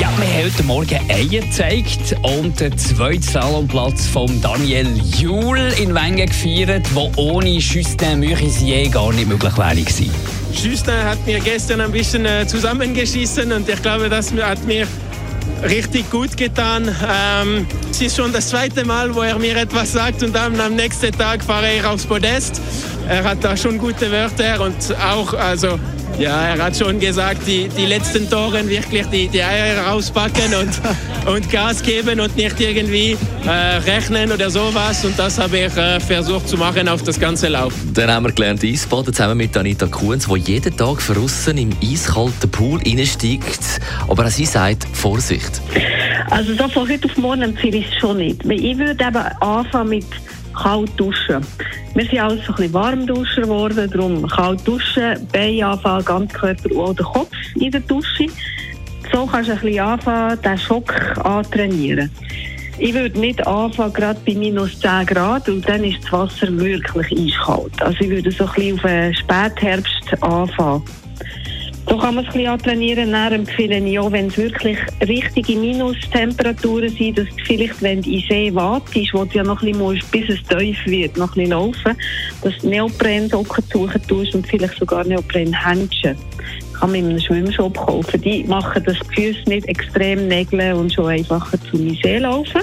Ja, wir haben heute Morgen Eier gezeigt und den zweiten Salomplatz von Daniel Juhl in Wengen gefeiert, wo ohne Justin Müchisier gar nicht möglich wäre gewesen. Justin hat mir gestern ein bisschen äh, zusammengeschissen und ich glaube, das hat mir richtig gut getan. Ähm, es ist schon das zweite Mal, wo er mir etwas sagt und dann am nächsten Tag fahre ich aufs Podest. Er hat da schon gute Wörter und auch, also ja, er hat schon gesagt, die, die letzten Toren wirklich die, die Eier rauspacken und, und Gas geben und nicht irgendwie äh, rechnen oder sowas. Und das habe ich äh, versucht zu machen auf das ganze Lauf. Dann haben wir gelernt Eisbaden zusammen mit Anita Kuhns, die jeden Tag draussen im eiskalten Pool reinsteigt. Aber auch sie sagt, Vorsicht. Also so von heute auf morgen empfehle ich es schon nicht. Ich würde eben anfangen mit kalt duschen. Wir sind alles so ein bisschen Warmduscher geworden, darum kalt duschen, Beine anfangen, ganz Körper den Kopf in der Dusche. So kannst du ein bisschen anfangen, den Schock antrainieren. Ich würde nicht anfangen, gerade bei minus 10 Grad, und dann ist das Wasser wirklich eiskalt. Also ich würde so ein bisschen auf den Spätherbst anfangen. So kann man es ein bisschen antrainieren. Dann empfehle ich auch, wenn es wirklich richtige Minustemperaturen sind, dass vielleicht, wenn du in See wartest, wo du ja noch ein bisschen musst, bis es tief wird, noch ein bisschen laufen, dass du Neoprensocken suchen tust und vielleicht sogar Neoprenhändchen. Kann man in einem Schwimmshop kaufen. Die machen das Gefühl nicht extrem nägeln und schon einfacher zum See laufen.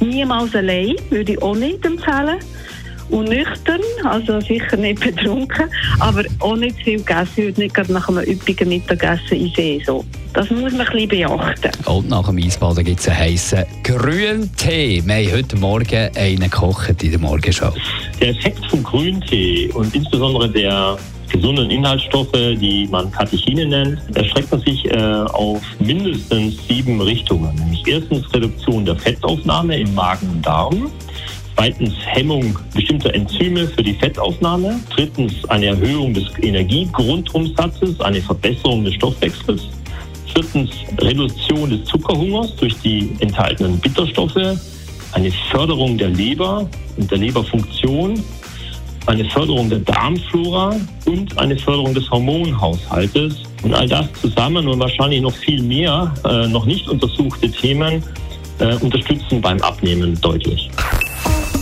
Niemals allein, würde ich auch nicht empfehlen und nüchtern, also sicher nicht betrunken, aber auch nicht zu viel gegessen. Ich würde nicht gerade nach einem üppigen Mittagessen in See so. Das muss man ein bisschen beachten. Und nach dem Eisbaden gibt es einen heissen grünen Tee. Wir haben heute Morgen einen gekocht in der Morgenshow. Der Effekt vom Grüntee und insbesondere der gesunden Inhaltsstoffe, die man Katechine nennt, erstreckt man sich äh, auf mindestens sieben Richtungen. Nämlich erstens Reduktion der Fettaufnahme im Magen und Darm. Zweitens Hemmung bestimmter Enzyme für die Fettaufnahme. Drittens eine Erhöhung des Energiegrundumsatzes, eine Verbesserung des Stoffwechsels. Viertens Reduktion des Zuckerhungers durch die enthaltenen Bitterstoffe. Eine Förderung der Leber und der Leberfunktion. Eine Förderung der Darmflora und eine Förderung des Hormonhaushaltes. Und all das zusammen und wahrscheinlich noch viel mehr äh, noch nicht untersuchte Themen äh, unterstützen beim Abnehmen deutlich.